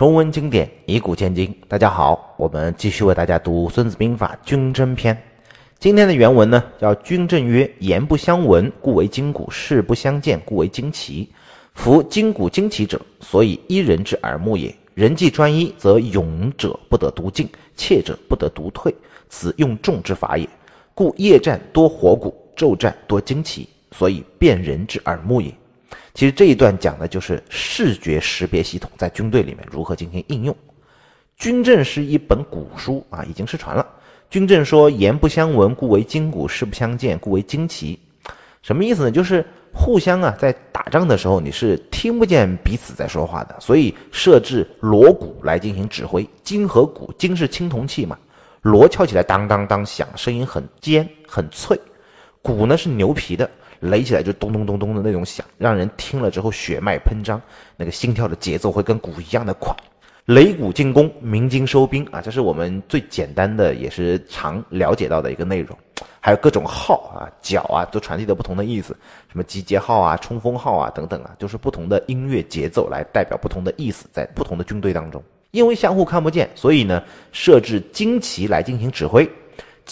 重温经典，以古鉴今。大家好，我们继续为大家读《孙子兵法·军争篇》。今天的原文呢，叫“军政曰：言不相闻，故为今古；事不相见，故为今奇。夫今古今奇者，所以一人之耳目也。人既专一，则勇者不得独进，怯者不得独退，此用众之法也。故夜战多火鼓，昼战多旌旗，所以辨人之耳目也。”其实这一段讲的就是视觉识别系统在军队里面如何进行应用。军政是一本古书啊，已经失传了。军政说：“言不相闻，故为今古；事不相见，故为今奇。”什么意思呢？就是互相啊，在打仗的时候你是听不见彼此在说话的，所以设置锣鼓来进行指挥。金和鼓，金是青铜器嘛，锣敲起来当当当响，声音很尖很脆；鼓呢是牛皮的。擂起来就咚咚咚咚的那种响，让人听了之后血脉喷张，那个心跳的节奏会跟鼓一样的快。擂鼓进攻，鸣金收兵啊，这是我们最简单的也是常了解到的一个内容。还有各种号啊、角啊，都传递的不同的意思，什么集结号啊、冲锋号啊等等啊，就是不同的音乐节奏来代表不同的意思，在不同的军队当中，因为相互看不见，所以呢，设置旌旗来进行指挥。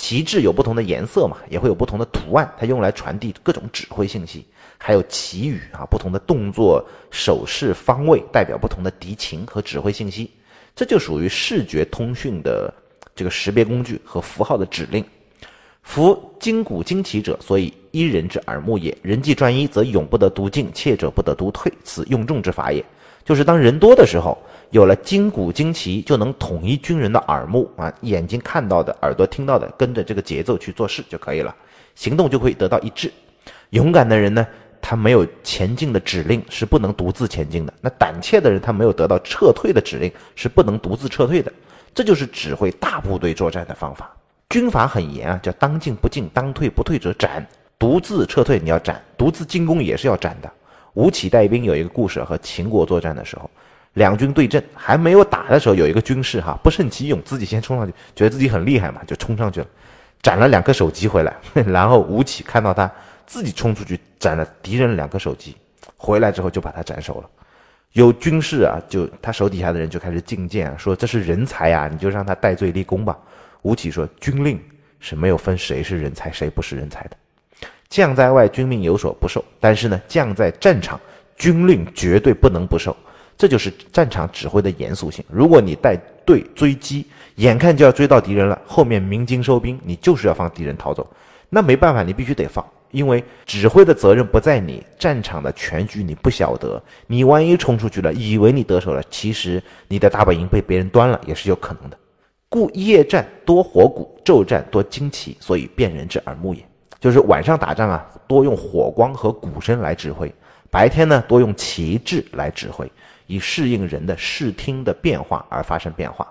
旗帜有不同的颜色嘛，也会有不同的图案，它用来传递各种指挥信息。还有旗语啊，不同的动作、手势、方位，代表不同的敌情和指挥信息。这就属于视觉通讯的这个识别工具和符号的指令。夫今古今奇者，所以一人之耳目也。人既专一，则永不得独进，怯者不得独退，此用众之法也。就是当人多的时候。有了金鼓旌旗，就能统一军人的耳目啊，眼睛看到的，耳朵听到的，跟着这个节奏去做事就可以了，行动就会得到一致。勇敢的人呢，他没有前进的指令，是不能独自前进的；那胆怯的人，他没有得到撤退的指令，是不能独自撤退的。这就是指挥大部队作战的方法。军法很严啊，叫当进不进，当退不退者斩。独自撤退你要斩，独自进攻也是要斩的。吴起带兵有一个故事，和秦国作战的时候。两军对阵还没有打的时候，有一个军士哈不胜其勇，自己先冲上去，觉得自己很厉害嘛，就冲上去了，斩了两颗首级回来。然后吴起看到他自己冲出去斩了敌人两颗首级，回来之后就把他斩首了。有军士啊，就他手底下的人就开始进谏，说这是人才啊，你就让他戴罪立功吧。吴起说，军令是没有分谁是人才谁不是人才的，将在外，军命有所不受，但是呢，将在战场，军令绝对不能不受。这就是战场指挥的严肃性。如果你带队追击，眼看就要追到敌人了，后面鸣金收兵，你就是要放敌人逃走，那没办法，你必须得放，因为指挥的责任不在你，战场的全局你不晓得，你万一冲出去了，以为你得手了，其实你的大本营被别人端了，也是有可能的。故夜战多火鼓，昼战多旌旗，所以辨人之耳目也。就是晚上打仗啊，多用火光和鼓声来指挥；白天呢，多用旗帜来指挥。以适应人的视听的变化而发生变化。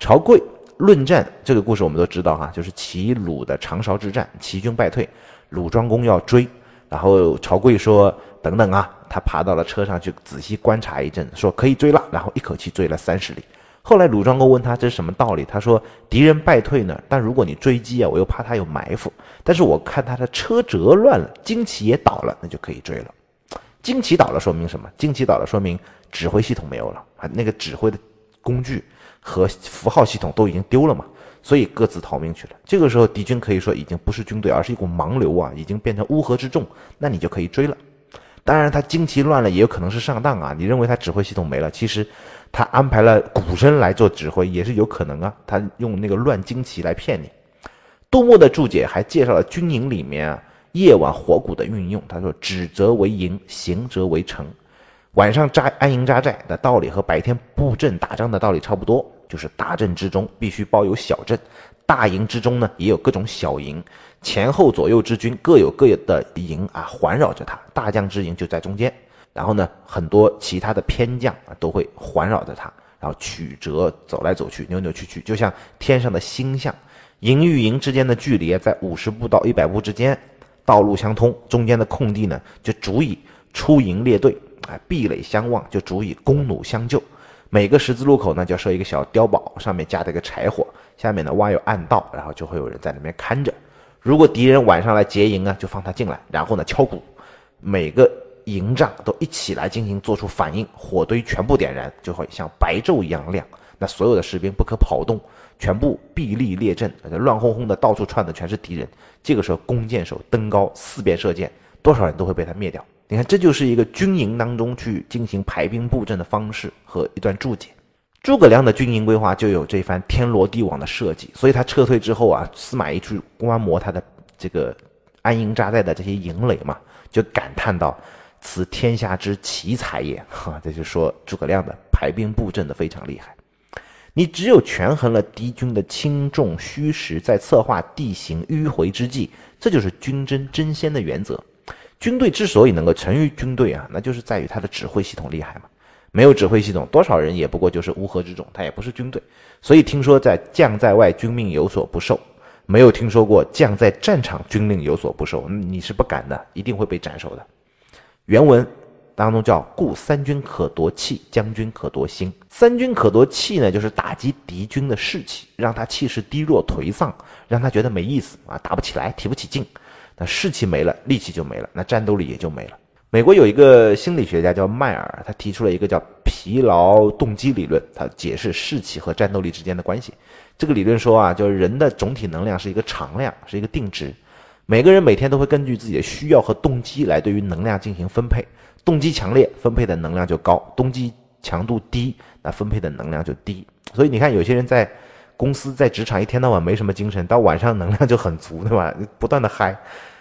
曹刿论战这个故事我们都知道哈，就是齐鲁的长勺之战，齐军败退，鲁庄公要追，然后曹刿说：“等等啊！”他爬到了车上去仔细观察一阵，说：“可以追了。”然后一口气追了三十里。后来鲁庄公问他这是什么道理，他说：“敌人败退呢，但如果你追击啊，我又怕他有埋伏，但是我看他的车辙乱了，旌旗也倒了，那就可以追了。旌旗倒了说明什么？旌旗倒了说明。”指挥系统没有了啊，那个指挥的工具和符号系统都已经丢了嘛，所以各自逃命去了。这个时候，敌军可以说已经不是军队，而是一股盲流啊，已经变成乌合之众。那你就可以追了。当然，他旌旗乱了，也有可能是上当啊。你认为他指挥系统没了，其实他安排了鼓声来做指挥，也是有可能啊。他用那个乱旌旗来骗你。杜牧的注解还介绍了军营里面啊夜晚火鼓的运用。他说：“止则为营，行则为城。”晚上扎安营扎寨的道理和白天布阵打仗的道理差不多，就是大阵之中必须包有小阵，大营之中呢也有各种小营，前后左右之军各有各的营啊环绕着他，大将之营就在中间，然后呢很多其他的偏将啊都会环绕着他，然后曲折走来走去，扭扭曲曲，就像天上的星象。营与营之间的距离在五十步到一百步之间，道路相通，中间的空地呢就足以出营列队。啊，壁垒相望就足以弓弩相救。每个十字路口呢，就要设一个小碉堡，上面架着一个柴火，下面呢挖有暗道，然后就会有人在那边看着。如果敌人晚上来劫营啊，就放他进来，然后呢敲鼓。每个营帐都一起来进行做出反应，火堆全部点燃，就会像白昼一样亮。那所有的士兵不可跑动，全部壁立列阵，乱哄哄的到处窜的全是敌人。这个时候，弓箭手登高四边射箭，多少人都会被他灭掉。你看，这就是一个军营当中去进行排兵布阵的方式和一段注解。诸葛亮的军营规划就有这番天罗地网的设计，所以他撤退之后啊，司马懿去观摩他的这个安营扎寨的这些营垒嘛，就感叹道：“此天下之奇才也！”哈，这就说诸葛亮的排兵布阵的非常厉害。你只有权衡了敌军的轻重虚实，在策划地形迂回之际，这就是军争争先的原则。军队之所以能够成于军队啊，那就是在于它的指挥系统厉害嘛。没有指挥系统，多少人也不过就是乌合之众，他也不是军队。所以听说在将在外，军命有所不受，没有听说过将在战场，军令有所不受，你是不敢的，一定会被斩首的。原文。当中叫“故三军可夺气，将军可夺心”。三军可夺气呢，就是打击敌军的士气，让他气势低落颓丧，让他觉得没意思啊，打不起来，提不起劲。那士气没了，力气就没了，那战斗力也就没了。美国有一个心理学家叫迈尔，他提出了一个叫疲劳动机理论，他解释士气和战斗力之间的关系。这个理论说啊，就是人的总体能量是一个常量，是一个定值，每个人每天都会根据自己的需要和动机来对于能量进行分配。动机强烈，分配的能量就高；动机强度低，那分配的能量就低。所以你看，有些人在公司、在职场一天到晚没什么精神，到晚上能量就很足，对吧？不断的嗨，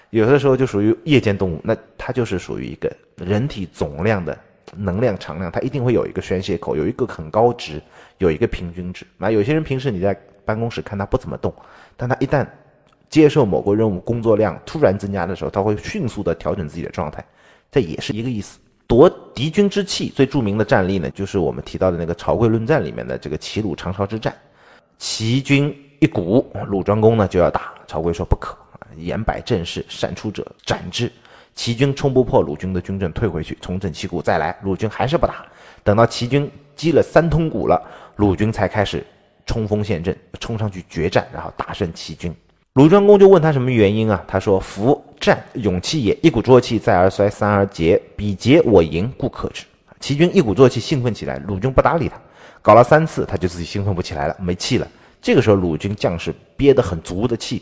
有的时候就属于夜间动物。那它就是属于一个人体总量的能量常量，它一定会有一个宣泄口，有一个很高值，有一个平均值。那有些人平时你在办公室看他不怎么动，但他一旦接受某个任务，工作量突然增加的时候，他会迅速的调整自己的状态。这也是一个意思。夺敌军之气最著名的战例呢，就是我们提到的那个曹刿论战里面的这个齐鲁长勺之战。齐军一鼓，鲁庄公呢就要打，曹刿说不可啊，严摆阵势，善出者斩之。齐军冲不破鲁军的军阵，退回去，重整旗鼓再来。鲁军还是不打，等到齐军击了三通鼓了，鲁军才开始冲锋陷阵，冲上去决战，然后大胜齐军。鲁庄公就问他什么原因啊？他说：“夫战勇气也，一鼓作气，再而衰，三而竭，彼竭我盈，故克之。”齐军一鼓作气，兴奋起来，鲁军不搭理他，搞了三次，他就自己兴奋不起来了，没气了。这个时候，鲁军将士憋得很足的气，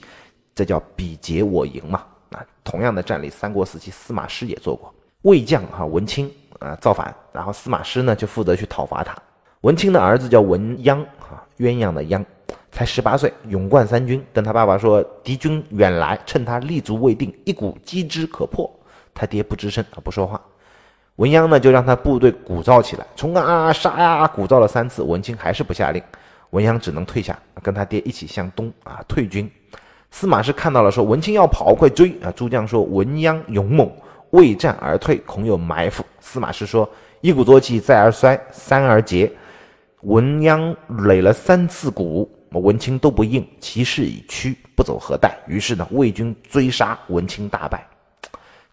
这叫彼竭我盈嘛。啊，同样的战例，三国时期司马师也做过。魏将哈文钦啊造反，然后司马师呢就负责去讨伐他。文钦的儿子叫文鸯哈鸳鸯的鸯。才十八岁，勇冠三军。跟他爸爸说：“敌军远来，趁他立足未定，一鼓击之可破。”他爹不吱声，啊不说话。文鸯呢，就让他部队鼓噪起来，冲啊杀啊！鼓噪了三次，文钦还是不下令，文鸯只能退下，跟他爹一起向东啊退军。司马师看到了，说：“文钦要跑，快追！”啊，诸将说：“文鸯勇猛，未战而退，恐有埋伏。”司马师说：“一鼓作气，再而衰，三而竭。”文鸯擂了三次鼓。文钦都不应，其势已屈，不走何待？于是呢，魏军追杀，文钦大败。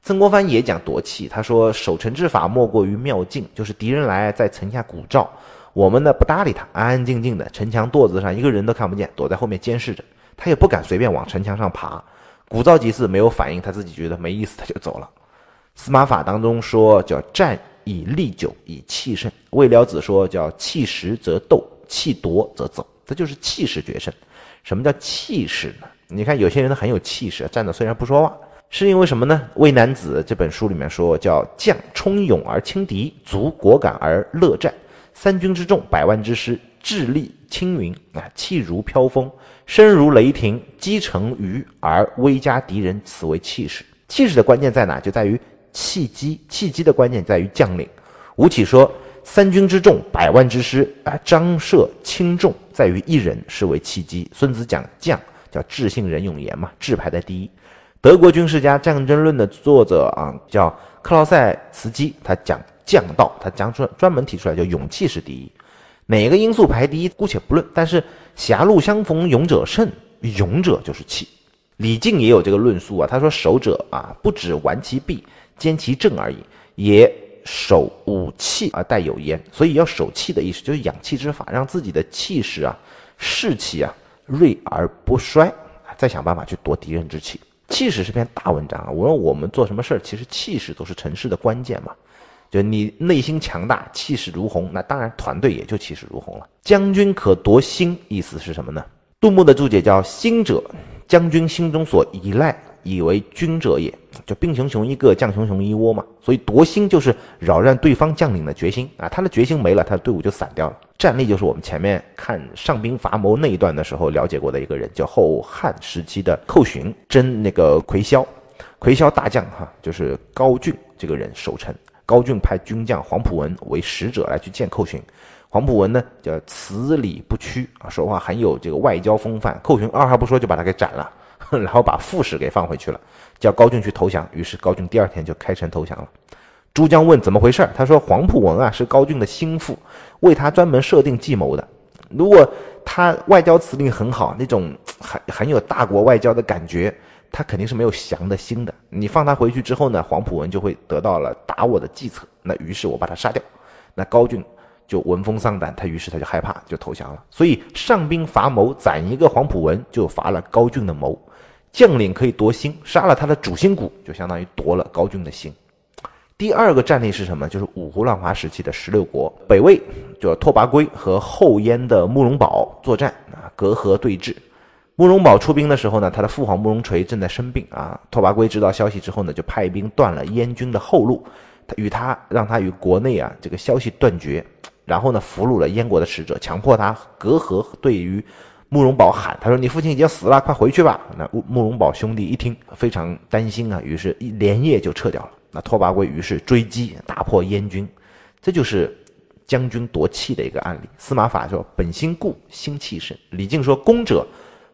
曾国藩也讲夺气，他说守城之法莫过于妙境，就是敌人来在城下鼓噪，我们呢不搭理他，安安静静的城墙垛子上一个人都看不见，躲在后面监视着，他也不敢随便往城墙上爬。鼓噪几次没有反应，他自己觉得没意思，他就走了。司马法当中说叫战以力久，以气胜。魏了子说叫气实则斗，气夺则走。这就是气势决胜。什么叫气势呢？你看有些人很有气势，站着虽然不说话，是因为什么呢？《渭南子》这本书里面说，叫将冲勇而轻敌，卒果敢而乐战。三军之众，百万之师，智力轻云啊，气如飘风，声如雷霆，击成鱼而威加敌人，此为气势。气势的关键在哪？就在于契机。契机的关键在于将领。吴起说。三军之众，百万之师啊，张射轻重在于一人，是为契机。孙子讲将叫智信仁勇严嘛，智排在第一。德国军事家《战争论》的作者啊，叫克劳塞茨基，他讲将道，他将专专门提出来叫勇气是第一。哪个因素排第一，姑且不论。但是狭路相逢勇者胜，勇者就是气。李靖也有这个论述啊，他说守者啊，不止玩其弊，兼其正而已，也。守武气而带有言，所以要守气的意思就是养气之法，让自己的气势啊、士气啊锐而不衰，再想办法去夺敌人之气。气势是篇大文章啊。我说我们做什么事儿，其实气势都是成事的关键嘛。就你内心强大，气势如虹，那当然团队也就气势如虹了。将军可夺心，意思是什么呢？杜牧的注解叫心者，将军心中所依赖。以为君者也，就兵熊熊一个，将熊熊一窝嘛。所以夺心就是扰乱对方将领的决心啊，他的决心没了，他的队伍就散掉了。战力就是我们前面看上兵伐谋那一段的时候了解过的一个人，叫后汉时期的寇恂征那个魁霄，魁霄大将哈，就是高峻这个人守城。高峻派军将黄埔文为使者来去见寇恂，黄埔文呢叫辞礼不屈啊，说话很有这个外交风范。寇恂二话不说就把他给斩了。然后把副使给放回去了，叫高俊去投降。于是高俊第二天就开城投降了。朱江问怎么回事他说黄埔文啊是高俊的心腹，为他专门设定计谋的。如果他外交辞令很好，那种很很有大国外交的感觉，他肯定是没有降的心的。你放他回去之后呢，黄埔文就会得到了打我的计策。那于是我把他杀掉。那高俊就闻风丧胆，他于是他就害怕，就投降了。所以上兵伐谋，斩一个黄埔文就伐了高俊的谋。将领可以夺心，杀了他的主心骨，就相当于夺了高峻的心。第二个战例是什么？就是五胡乱华时期的十六国北魏，就拓跋圭和后燕的慕容宝作战啊，隔河对峙。慕容宝出兵的时候呢，他的父皇慕容垂正在生病啊。拓跋圭知道消息之后呢，就派兵断了燕军的后路，他与他让他与国内啊这个消息断绝，然后呢俘虏了燕国的使者，强迫他隔河对于。慕容宝喊：“他说你父亲已经死了，快回去吧。”那慕容宝兄弟一听，非常担心啊，于是一连夜就撤掉了。那拓跋圭于是追击，打破燕军，这就是将军夺气的一个案例。司马法说：“本心固，心气盛。”李靖说：“攻者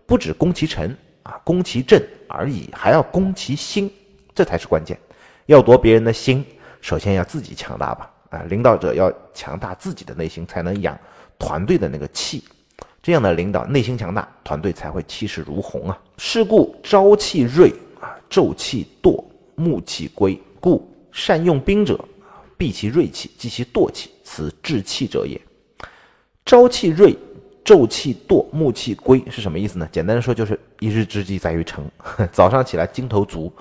不止攻其城啊，攻其阵而已，还要攻其心，这才是关键。要夺别人的心，首先要自己强大吧？啊，领导者要强大自己的内心，才能养团队的那个气。”这样的领导内心强大，团队才会气势如虹啊！是故朝气锐啊，昼气惰，暮气归。故善用兵者，避其锐气，击其惰气，此治气者也。朝气锐，昼气惰，暮气归是什么意思呢？简单的说，就是一日之计在于晨，早上起来精头足，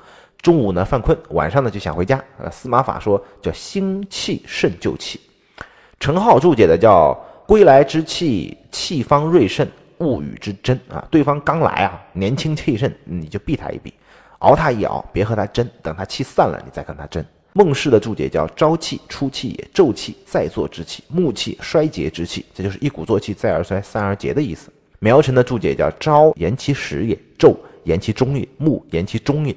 中午呢犯困，晚上呢就想回家。呃，司马法说叫心气盛就气。陈浩注解的叫。归来之气，气方锐盛，勿与之争啊！对方刚来啊，年轻气盛，你就避他一避，熬他一熬，别和他争，等他气散了，你再跟他争。孟氏的注解叫“朝气出气也，昼气再作之气，暮气衰竭之气”，这就是一鼓作气，再而衰，三而竭的意思。苗城的注解叫“朝言其始也，昼言其终也，暮言其终也”，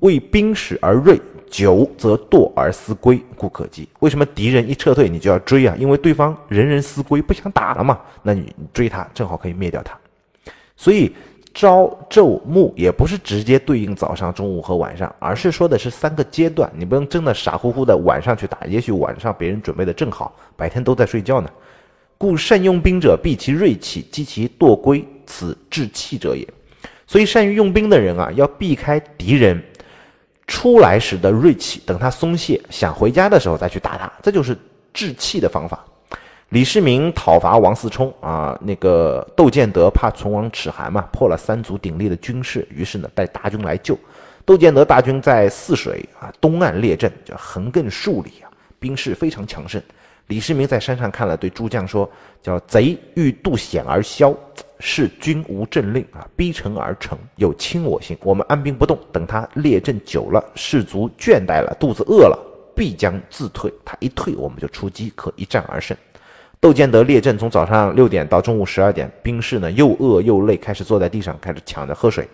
为兵始而锐。久则惰而思归，故可击。为什么敌人一撤退，你就要追啊？因为对方人人思归，不想打了嘛。那你追他，正好可以灭掉他。所以朝昼暮也不是直接对应早上、中午和晚上，而是说的是三个阶段。你不能真的傻乎乎的晚上去打，也许晚上别人准备的正好，白天都在睡觉呢。故善用兵者，避其锐气，击其惰归，此治气者也。所以善于用兵的人啊，要避开敌人。出来时的锐气，等他松懈想回家的时候再去打他，这就是治气的方法。李世民讨伐王思聪啊，那个窦建德怕唇亡齿寒嘛，破了三足鼎立的军事，于是呢带大军来救。窦建德大军在泗水啊东岸列阵，叫横亘数里啊，兵势非常强盛。李世民在山上看了，对诸将说：“叫贼欲渡险而消。”是君无政令啊，逼城而成，有亲我心。我们安兵不动，等他列阵久了，士卒倦怠了，肚子饿了，必将自退。他一退，我们就出击，可一战而胜。窦建德列阵从早上六点到中午十二点，兵士呢又饿又累，开始坐在地上，开始抢着喝水。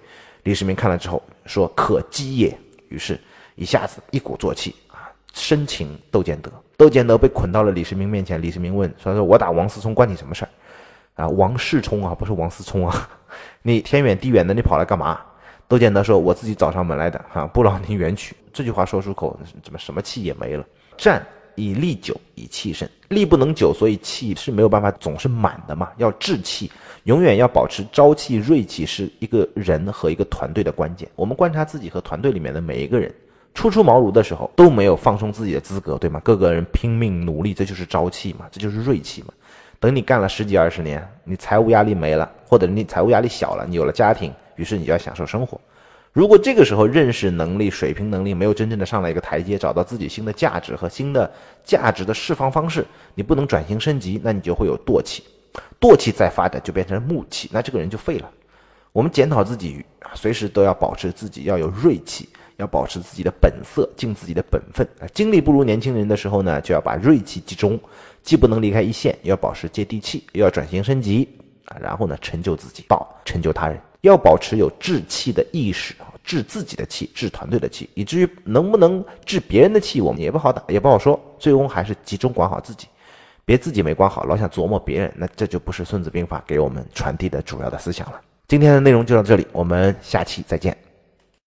李世民看了之后说：“可击也。”于是，一下子一鼓作气啊，生擒窦建德。窦建德被捆到了李世民面前。李世民问：“说说我打王思聪关你什么事儿？”啊，王世充啊，不是王思聪啊！你天远地远的，你跑来干嘛？窦建德说：“我自己找上门来的，哈，不劳您远取。”这句话说出口，怎么什么气也没了？战以力久，以气盛，力不能久，所以气是没有办法总是满的嘛。要志气，永远要保持朝气、锐气，是一个人和一个团队的关键。我们观察自己和团队里面的每一个人，初出茅庐的时候都没有放松自己的资格，对吗？各个人拼命努力，这就是朝气嘛，这就是锐气嘛。等你干了十几二十年，你财务压力没了，或者你财务压力小了，你有了家庭，于是你就要享受生活。如果这个时候认识能力、水平能力没有真正的上来一个台阶，找到自己新的价值和新的价值的释放方式，你不能转型升级，那你就会有惰气，惰气再发展就变成木气，那这个人就废了。我们检讨自己，随时都要保持自己要有锐气，要保持自己的本色，尽自己的本分。啊，精力不如年轻人的时候呢，就要把锐气集中，既不能离开一线，又要保持接地气，又要转型升级啊，然后呢，成就自己，到成就他人。要保持有治气的意识啊，治自己的气，治团队的气，以至于能不能治别人的气，我们也不好打，也不好说。最终还是集中管好自己，别自己没管好，老想琢磨别人，那这就不是《孙子兵法》给我们传递的主要的思想了。今天的内容就到这里，我们下期再见。